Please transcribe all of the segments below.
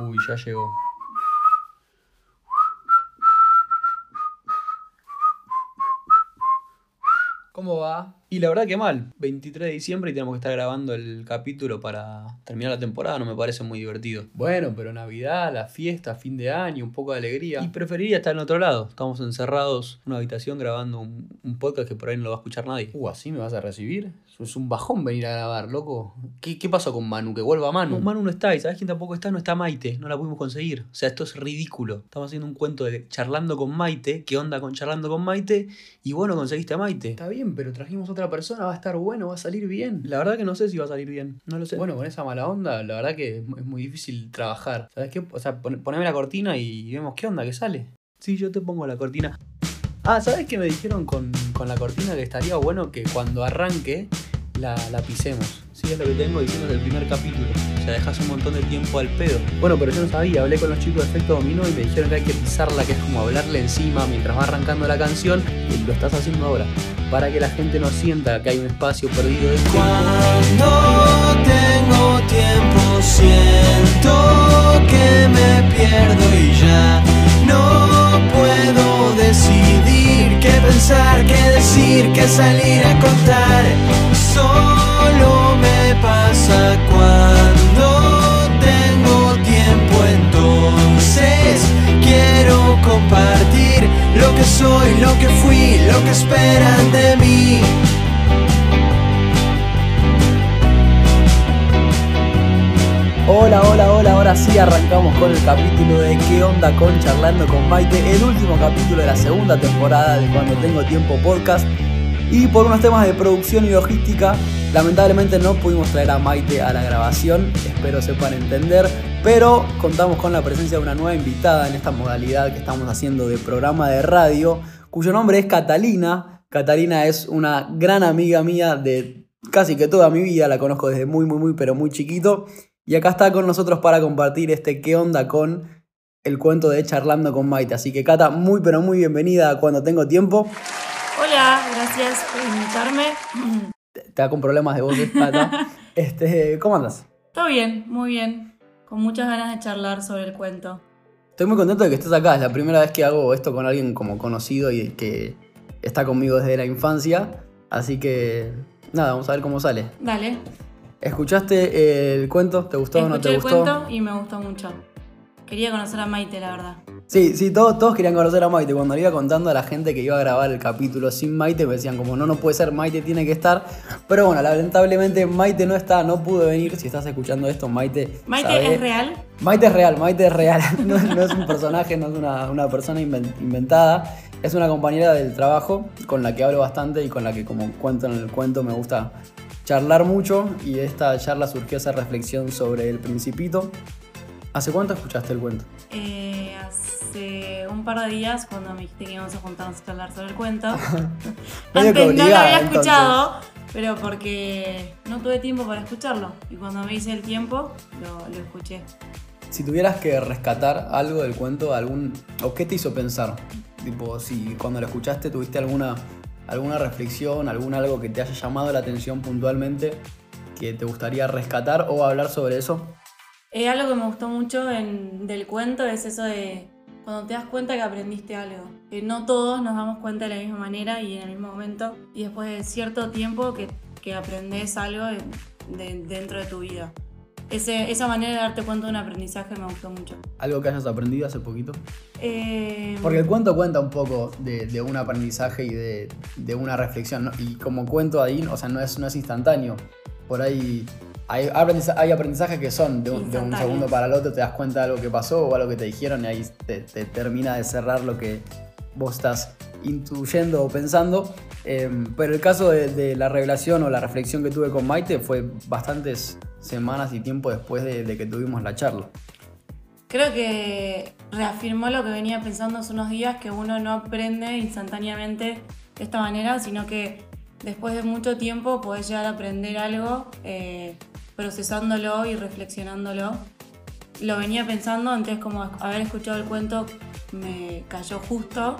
Uy, ya llegó. ¿Cómo va? Y la verdad que mal. 23 de diciembre y tenemos que estar grabando el capítulo para terminar la temporada. No me parece muy divertido. Bueno, pero Navidad, la fiesta, fin de año, un poco de alegría. Y preferiría estar en otro lado. Estamos encerrados en una habitación grabando un, un podcast que por ahí no lo va a escuchar nadie. Uh, ¿así me vas a recibir? Eso es un bajón venir a grabar, loco. ¿Qué, qué pasó con Manu? Que vuelva Manu. No, Manu no está. ¿Y sabes quién tampoco está? No está Maite. No la pudimos conseguir. O sea, esto es ridículo. Estamos haciendo un cuento de charlando con Maite. ¿Qué onda con charlando con Maite? Y bueno, conseguiste a Maite. Está bien, pero trajimos otra persona. Va a estar bueno, va a salir bien. La verdad que no sé si va a salir bien. No lo sé. Bueno, con esa mala onda, la verdad que es muy difícil trabajar. ¿Sabes qué? O sea, pon- poneme la cortina y vemos qué onda, qué sale. Sí, yo te pongo la cortina. Ah, ¿sabes qué me dijeron con, con la cortina? Que estaría bueno que cuando arranque la, la pisemos. Sí, es lo que tengo diciendo desde el primer capítulo. O sea, dejas un montón de tiempo al pedo. Bueno, pero yo no sabía. Hablé con los chicos de Efecto Dominó y me dijeron que hay que pisarla, que es como hablarle encima mientras va arrancando la canción. Y lo estás haciendo ahora. Para que la gente no sienta que hay un espacio perdido de tiempo. Cuando tengo tiempo siento que me pierdo y ya no puedo decidir qué pensar, qué decir, qué salir a contar. Solo me pasa cuando tengo tiempo entonces quiero compartir lo que soy, lo que fui, lo que esperan de mí. Hola, hola, hola, ahora sí arrancamos con el capítulo de ¿Qué onda con Charlando con Maite? El último capítulo de la segunda temporada de Cuando Tengo Tiempo Podcast. Y por unos temas de producción y logística, lamentablemente no pudimos traer a Maite a la grabación, espero sepan entender, pero contamos con la presencia de una nueva invitada en esta modalidad que estamos haciendo de programa de radio, cuyo nombre es Catalina. Catalina es una gran amiga mía de casi que toda mi vida, la conozco desde muy, muy, muy, pero muy chiquito. Y acá está con nosotros para compartir este qué onda con el cuento de Charlando con Maite. Así que Cata, muy pero muy bienvenida cuando tengo tiempo. Hola, gracias por invitarme. Te da con problemas de voz, Cata. este, ¿Cómo andas? Todo bien, muy bien. Con muchas ganas de charlar sobre el cuento. Estoy muy contento de que estés acá. Es la primera vez que hago esto con alguien como conocido y que está conmigo desde la infancia. Así que, nada, vamos a ver cómo sale. Dale. ¿Escuchaste el cuento? ¿Te gustó o no te Escuché el gustó? cuento y me gustó mucho. Quería conocer a Maite, la verdad. Sí, sí, todos, todos querían conocer a Maite. Cuando le iba contando a la gente que iba a grabar el capítulo sin Maite, me decían como, no, no puede ser, Maite tiene que estar. Pero bueno, lamentablemente Maite no está, no pudo venir. Si estás escuchando esto, Maite... Maite sabe- es real. Maite es real, Maite es real. No, no es un personaje, no es una, una persona inven- inventada. Es una compañera del trabajo con la que hablo bastante y con la que, como cuento en el cuento, me gusta charlar mucho. Y de esta charla surgió esa reflexión sobre el principito. ¿Hace cuánto escuchaste el cuento? Eh, hace un par de días, cuando me dijiste que íbamos a juntarnos a charlar sobre el cuento. Antes no lo había entonces. escuchado, pero porque no tuve tiempo para escucharlo. Y cuando me hice el tiempo, lo, lo escuché. Si tuvieras que rescatar algo del cuento, algún o qué te hizo pensar, tipo si cuando lo escuchaste tuviste alguna alguna reflexión, algún algo que te haya llamado la atención puntualmente que te gustaría rescatar o hablar sobre eso. Eh, algo que me gustó mucho en- del cuento es eso de cuando te das cuenta que aprendiste algo. Que no todos nos damos cuenta de la misma manera y en el mismo momento. Y después de cierto tiempo que, que aprendes algo de- de- dentro de tu vida. Ese- esa manera de darte cuenta de un aprendizaje me gustó mucho. Algo que hayas aprendido hace poquito. Eh, Porque el cuento cuenta un poco de, de un aprendizaje y de, de una reflexión. ¿no? Y como cuento ahí, o sea, no es, no es instantáneo. Por ahí hay, aprendiza- hay aprendizajes que son de, un- de un Instantáneo. segundo para el otro, te das cuenta de algo que pasó o algo que te dijeron y ahí te, te termina de cerrar lo que vos estás intuyendo o pensando. Eh, pero el caso de, de la revelación o la reflexión que tuve con Maite fue bastantes semanas y tiempo después de, de que tuvimos la charla. Creo que reafirmó lo que venía pensando hace unos días, que uno no aprende instantáneamente de esta manera, sino que después de mucho tiempo podés llegar a aprender algo eh, procesándolo y reflexionándolo. Lo venía pensando antes como haber escuchado el cuento me cayó justo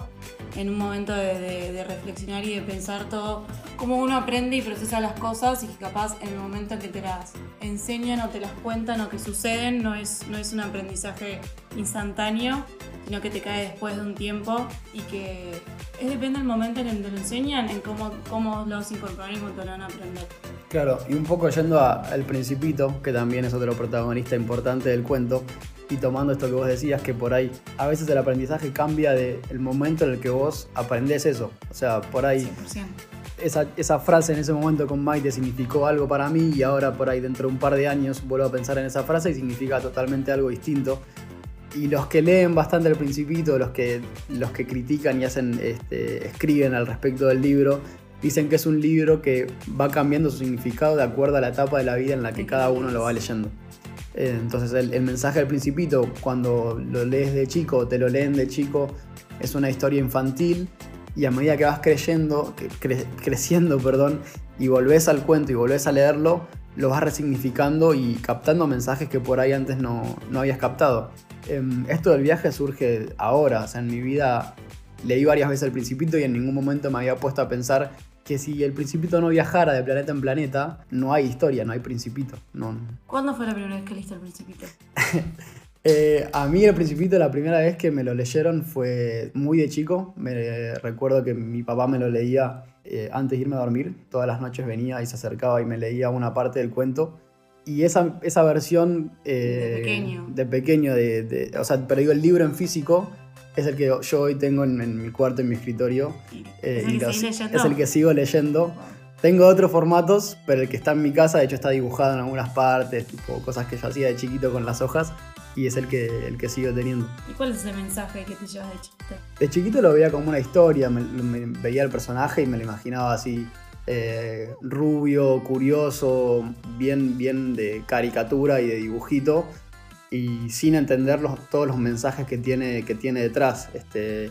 en un momento de, reflexionar y de pensar todo, cómo uno aprende y procesa las cosas y que capaz en el momento en que te las enseñan o te las cuentan o que suceden no es, no es un aprendizaje instantáneo, sino que te cae después de un tiempo y que es depende del momento en el que te lo enseñan, en cómo, cómo lo vas a incorporar y cómo lo van a aprender. Claro, y un poco yendo al Principito, que también es otro protagonista importante del cuento, y tomando esto que vos decías, que por ahí a veces el aprendizaje cambia del momento en el que vos aprendés eso. O sea, por ahí 100%. esa, esa frase en ese momento con Maite significó algo para mí y ahora por ahí dentro de un par de años vuelvo a pensar en esa frase y significa totalmente algo distinto. Y los que leen bastante el Principito, los que, los que critican y hacen, este, escriben al respecto del libro, dicen que es un libro que va cambiando su significado de acuerdo a la etapa de la vida en la que cada uno lo va leyendo. Eh, Entonces el, el mensaje del Principito, cuando lo lees de chico, te lo leen de chico, es una historia infantil y a medida que vas creyendo, cre- creciendo perdón, y volvés al cuento y volvés a leerlo, lo vas resignificando y captando mensajes que por ahí antes no, no habías captado. Em, esto del viaje surge ahora, o sea, en mi vida leí varias veces el Principito y en ningún momento me había puesto a pensar que si el Principito no viajara de planeta en planeta, no hay historia, no hay Principito. No, ¿Cuándo fue la primera vez que leíste el Principito? eh, a mí el Principito la primera vez que me lo leyeron fue muy de chico. Me recuerdo que mi papá me lo leía eh, antes de irme a dormir. Todas las noches venía y se acercaba y me leía una parte del cuento. Y esa, esa versión eh, De pequeño. de pequeño, de, de- o sea, pero digo, el libro en físico es el que yo hoy tengo en, en mi cuarto, en mi escritorio. Eh, ¿Es el es el que sigo leyendo. Tengo otros formatos, pero el que está en mi casa, de hecho, está dibujado en algunas partes, tipo cosas que yo hacía de chiquito con las hojas, y es el que, el que sigo teniendo. ¿Y cuál es ese mensaje que te llevas de chiquito? De chiquito lo veía como una historia, me, me- veía el personaje y me lo imaginaba así, eh, rubio, curioso, bien, bien de caricatura y de dibujito, y sin entender los- todos los mensajes que tiene, que tiene detrás. Este,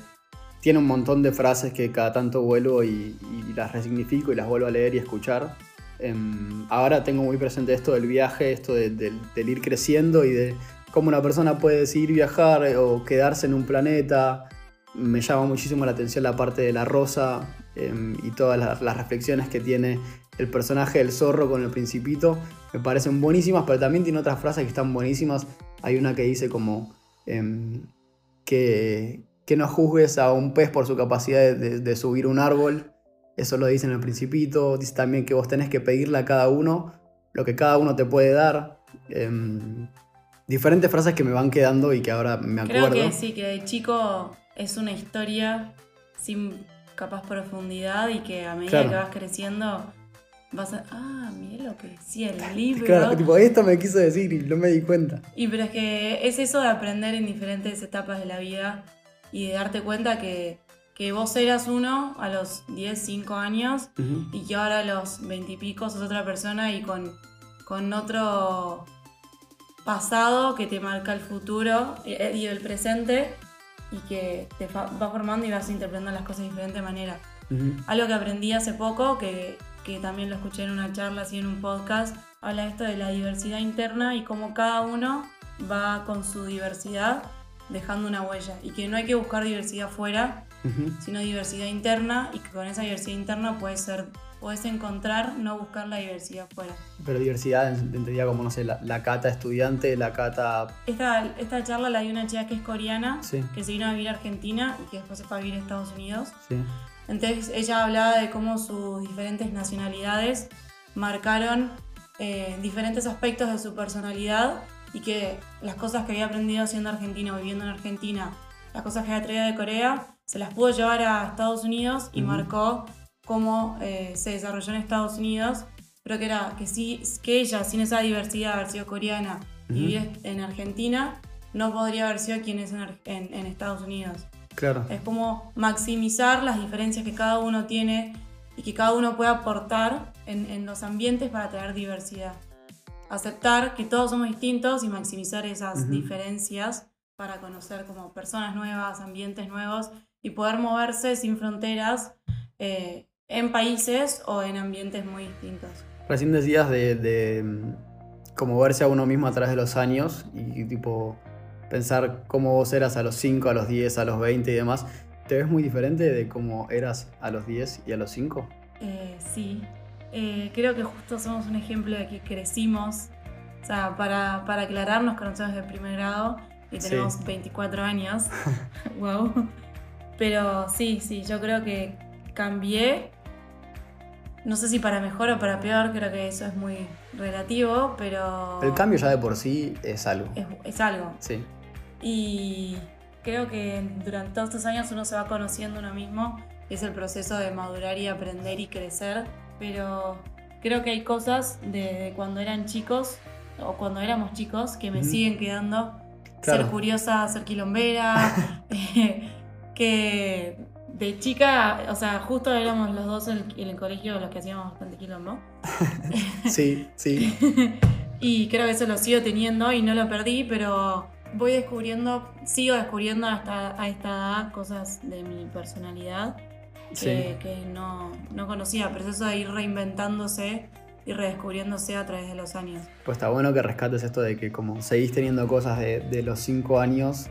tiene un montón de frases que cada tanto vuelvo y, las resignifico y las vuelvo a leer y escuchar. Em, ahora tengo muy presente esto del viaje, esto de- del- ir creciendo y de cómo una persona puede decidir viajar o quedarse en un planeta. Me llama muchísimo la atención la parte de la rosa em, y todas las, las reflexiones que tiene el personaje del zorro con el principito. Me parecen buenísimas, pero también tiene otras frases que están buenísimas. Hay una que dice como em, que, que no juzgues a un pez por su capacidad de, de- de subir un árbol. Eso lo dice en el principito. Dice también que vos tenés que pedirle a cada uno lo que cada uno te puede dar. Em, diferentes frases que me van quedando y que ahora me acuerdo. Creo que sí, que de chico es una historia sin capaz profundidad y que a medida Claro. que vas creciendo vas a. Ah, mirá lo que decía el libro. Claro, tipo, esto me quiso decir y no me di cuenta. Y pero es que es eso de aprender en diferentes etapas de la vida y de darte cuenta que, que vos eras uno a los 10, 5 años y que ahora a los 20 y pico sos otra persona y con, con otro pasado que te marca el futuro eh, y el presente y que te va formando y vas interpretando las cosas de diferente manera. Algo que aprendí hace poco, que, que también lo escuché en una charla, así en un podcast, habla esto de la diversidad interna y cómo cada uno va con su diversidad dejando una huella. Y que no hay que buscar diversidad fuera, sino diversidad interna y que con esa diversidad interna puedes ser, puedes encontrar, no buscar la diversidad fuera. Pero diversidad entendía como, no sé, la, la cata estudiante, la cata... Esta, esta charla la dio una chica que es coreana, Sí, que se vino a vivir a Argentina y que después se fue a vivir a Estados Unidos. sí. Entonces ella hablaba de cómo sus diferentes nacionalidades marcaron eh, diferentes aspectos de su personalidad y que las cosas que había aprendido siendo argentino, viviendo en Argentina, las cosas que había traído de Corea, se las pudo llevar a Estados Unidos y Ujú. marcó cómo eh, se desarrolló en Estados Unidos, pero que era que, sí, que ella, sin esa diversidad, haber sido coreana y Ujú. vivir en Argentina, no podría haber sido quien es en, en- en Estados Unidos. Claro. Es como maximizar las diferencias que cada uno tiene y que cada uno puede aportar en, en los ambientes para traer diversidad. Aceptar que todos somos distintos y maximizar esas Ujú. diferencias para conocer como personas nuevas, ambientes nuevos y poder moverse sin fronteras eh, en países o en ambientes muy distintos. Recién decías de, de, mm, como verse a uno mismo a través de los años y, tipo pensar cómo vos eras a los 5, a los 10, a los 20 y demás, ¿te ves muy diferente de cómo eras a los 10 y a los 5? Eh, sí, Eh, creo que justo somos un ejemplo de que crecimos. O sea, para, para aclarar, nos conocemos de primer grado y Sí. tenemos 24 años. wow. Pero sí, sí, yo creo que cambié. No sé si para mejor o para peor, creo que eso es muy relativo, pero El cambio ya de por sí es algo. es, es algo. Sí, Y creo que durante todos estos años uno se va conociendo uno mismo. Es el proceso de madurar y aprender y crecer. Pero creo que hay cosas de, cuando eran chicos o cuando éramos chicos que me siguen quedando. Claro. Ser curiosa, ser quilombera. eh, que de chica, o sea, justo éramos los dos en el, en el colegio los que hacíamos bastante quilombo. sí, sí. Y creo que eso lo sigo teniendo y no lo perdí, pero voy descubriendo, sigo descubriendo hasta a esta edad cosas de mi personalidad sí. que, no, no conocía, pero es eso de ir reinventándose y redescubriéndose a través de los años. Pues está bueno que rescates esto de que como seguís teniendo cosas de, de los 5 años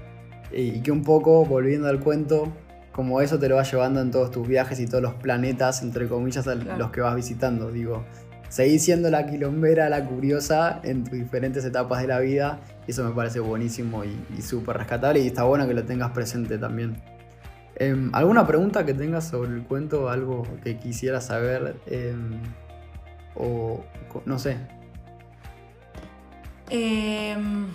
y que un poco, volviendo al cuento, como eso te lo vas llevando en todos tus viajes y todos los planetas, entre comillas, Claro. los que vas visitando. Digo, seguís siendo la quilombera, la curiosa en tus diferentes etapas de la vida y eso me parece buenísimo y, y súper rescatable y está bueno que lo tengas presente también. Em, ¿Alguna pregunta que tengas sobre el cuento? ¿Algo que quisieras saber? Em, o no sé, Em,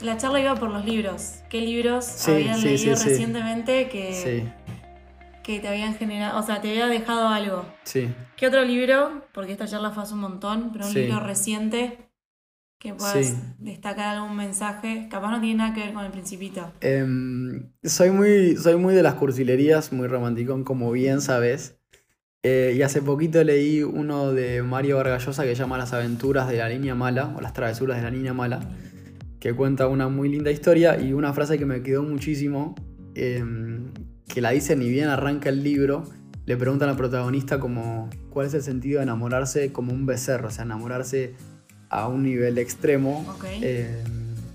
la charla iba por los libros. ¿Qué libros Sí, habían sí, leído sí, recientemente que, Sí, que te habían generado, o sea, te había dejado algo? sí. ¿Qué otro libro? Porque esta charla fue hace un montón, pero un Sí. libro reciente que puedas Sí. destacar algún mensaje. Capaz no tiene nada que ver con el principito. Em, soy, muy, soy muy de las cursilerías, muy romanticón, como bien sabes. Eh, y hace poquito leí uno de Mario Vargallosa que se llama Las aventuras de la niña mala, o las travesuras de la niña mala, que cuenta una muy linda historia y una frase que me quedó muchísimo, em, que la dice ni bien arranca el libro, le preguntan al protagonista como cuál es el sentido de enamorarse como un becerro, o sea, enamorarse a un nivel extremo. Eh,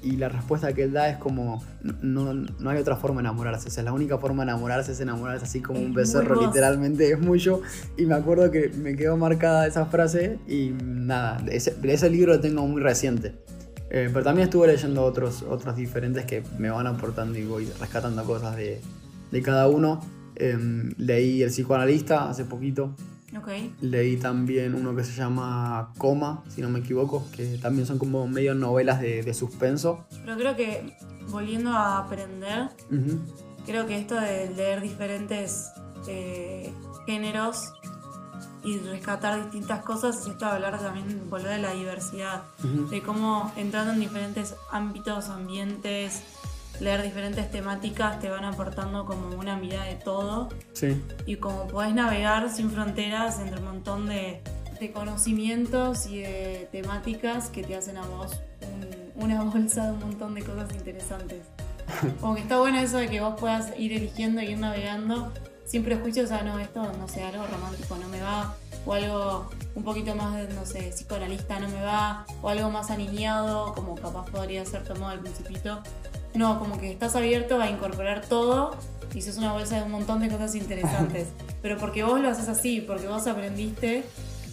y la respuesta que él da es como, no, no hay otra forma de enamorarse. O sea, la única forma de enamorarse es enamorarse así como Es un muy becerro, literalmente es mucho. Y me acuerdo que me quedó marcada esa frase y nada, ese, ese libro lo tengo muy reciente. Eh, pero también estuve leyendo otros, otros diferentes que me van aportando y voy rescatando cosas de, de cada uno. Eh, leí El psicoanalista hace poquito, Ok. Leí también uno que se llama Coma, si no me equivoco, que también son como medio novelas de, de suspenso. Pero creo que volviendo a aprender, creo que esto de leer diferentes eh, géneros y rescatar distintas cosas es esto de hablar también, volver a la diversidad. De cómo entrando en diferentes ámbitos, ambientes, leer diferentes temáticas te van aportando como una mirada de todo Sí, y como podés navegar sin fronteras entre un montón de, de conocimientos y de temáticas que te hacen a vos un- una bolsa de un montón de cosas interesantes. Como que está bueno eso de que vos puedas ir eligiendo y ir navegando sin prejuicios, ah, no, esto, no sé, algo romántico no me va, o algo un poquito más, no sé, psicoanalista no me va, o algo más aniñado, como capaz podría ser tomado al principito. No, como que estás abierto a incorporar todo y sos una bolsa de un montón de cosas interesantes. Pero porque vos lo haces así, porque vos aprendiste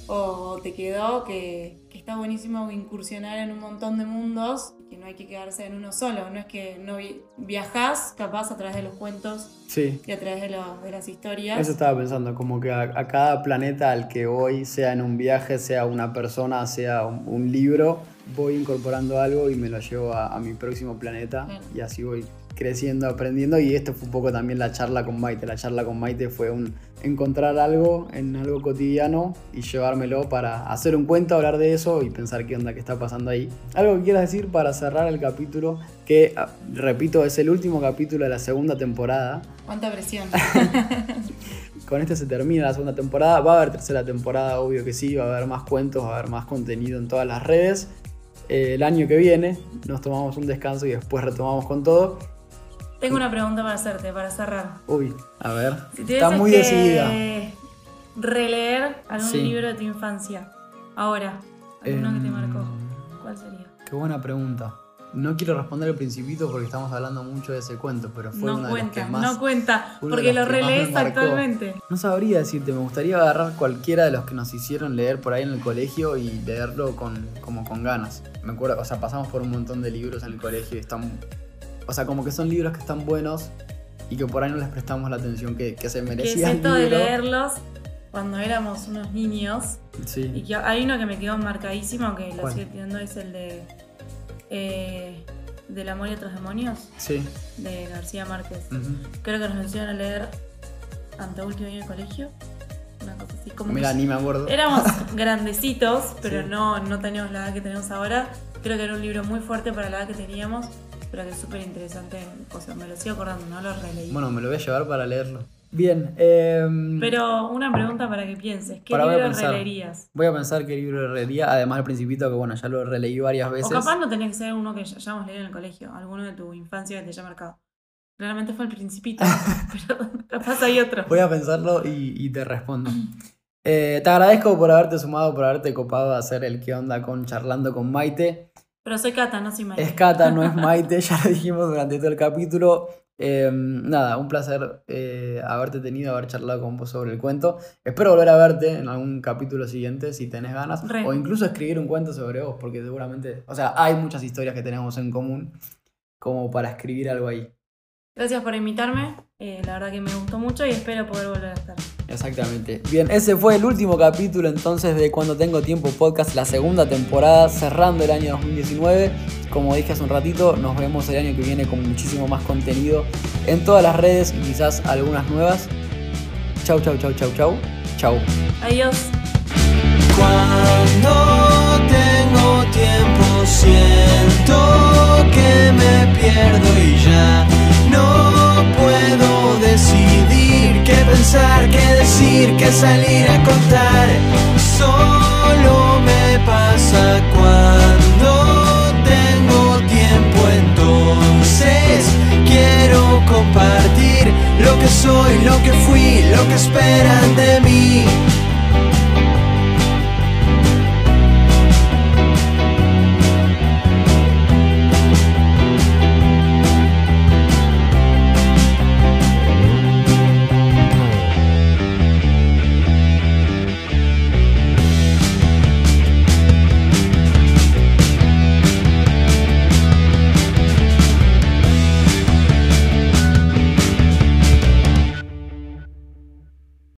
o te quedó que, que está buenísimo incursionar en un montón de mundos, que no hay que quedarse en uno solo. No es que no vi- viajás capaz a través de los cuentos sí. y a través de, lo- de las historias. Eso estaba pensando, como que a, a cada planeta al que voy, sea en un viaje, sea una persona, sea un, un libro, voy incorporando algo y me lo llevo a, a mi próximo planeta Claro. y así voy creciendo, aprendiendo y esto fue un poco también la charla con Maite. La charla con Maite fue un encontrar algo en algo cotidiano y llevármelo para hacer un cuento, hablar de eso y pensar qué onda que está pasando ahí. Algo que quieras decir para cerrar el capítulo, que ah, repito, es el último capítulo de la segunda temporada. ¿Cuánta presión? Con este se termina la segunda temporada. Va a haber tercera temporada, obvio que sí. Va a haber más cuentos, va a haber más contenido en todas las redes. Eh, el año que viene nos tomamos un descanso y después retomamos con todo. Tengo una pregunta para hacerte, para cerrar. Uy, a ver. Si Está muy que decidida. releer algún Sí. libro de tu infancia, ahora, alguno que te Em, marcó, ¿cuál sería? Qué buena pregunta. No quiero responder el principito porque estamos hablando mucho de ese cuento, pero fue No uno de los cuenta, que más... no cuenta, porque lo relees actualmente. No sabría decirte, me gustaría agarrar cualquiera de los que nos hicieron leer por ahí en el colegio y leerlo con, como con ganas. Me acuerdo, o sea, pasamos por un montón de libros en el colegio y están. O sea, como que son libros que están buenos y que por ahí no les prestamos la atención que, que se Que es el esto de leerlos cuando éramos unos niños. Y Sí. que hay uno que me quedó marcadísimo, que lo ¿Cuál? sigue teniendo, es el de. Eh, Del amor y otros demonios, Sí. de García Márquez. Creo que nos enseñaron a leer ante último año de colegio. Una cosa así. Como Mira, ni me acuerdo. éramos grandecitos, pero Sí. no, no teníamos la edad que tenemos ahora. Creo que era un libro muy fuerte para la edad que teníamos, pero que es súper interesante. O sea, me lo sigo acordando, no lo releí. Bueno, me lo voy a llevar para leerlo. Bien, eh, pero una pregunta para que pienses: ¿qué libro pensar. releerías? voy a pensar qué libro leería, además del Principito, que bueno, ya lo releí varias veces. O capaz no tenía que ser uno que ya hayamos leído en el colegio, alguno de tu infancia que te haya marcado. Claramente fue el principito, pero capaz hay otro. Voy a pensarlo y, y te respondo. Eh, te agradezco por haberte sumado, por haberte copado a hacer el que onda con charlando con Maite. Pero soy Cata, no soy Maite. Es Cata, no es Maite, ya lo dijimos durante todo el capítulo. Eh, nada, un placer eh, haberte tenido, haber charlado con vos sobre el cuento. Espero volver a verte en algún capítulo siguiente si tenés ganas. Re. O incluso escribir un cuento sobre vos, porque seguramente, o sea, hay muchas historias que tenemos en común como para escribir algo ahí. Gracias por invitarme. eh, la verdad que me gustó mucho y espero poder volver a estar. Exactamente. Bien, ese fue el último capítulo entonces de Cuando Tengo Tiempo Podcast, la segunda temporada, cerrando el año 2019. Como dije hace un ratito, nos vemos el año que viene con muchísimo más contenido en todas las redes y quizás algunas nuevas. Chau, chau, chau, chau, chau. Chau. Adiós. Cuando tengo tiempo siento que me pierdo y ya no puedo decidir qué pensar, qué decir, qué salir a contar. Solo me pasa cuando tengo tiempo entonces quiero compartir lo que soy, lo que fui, lo que esperan de mí.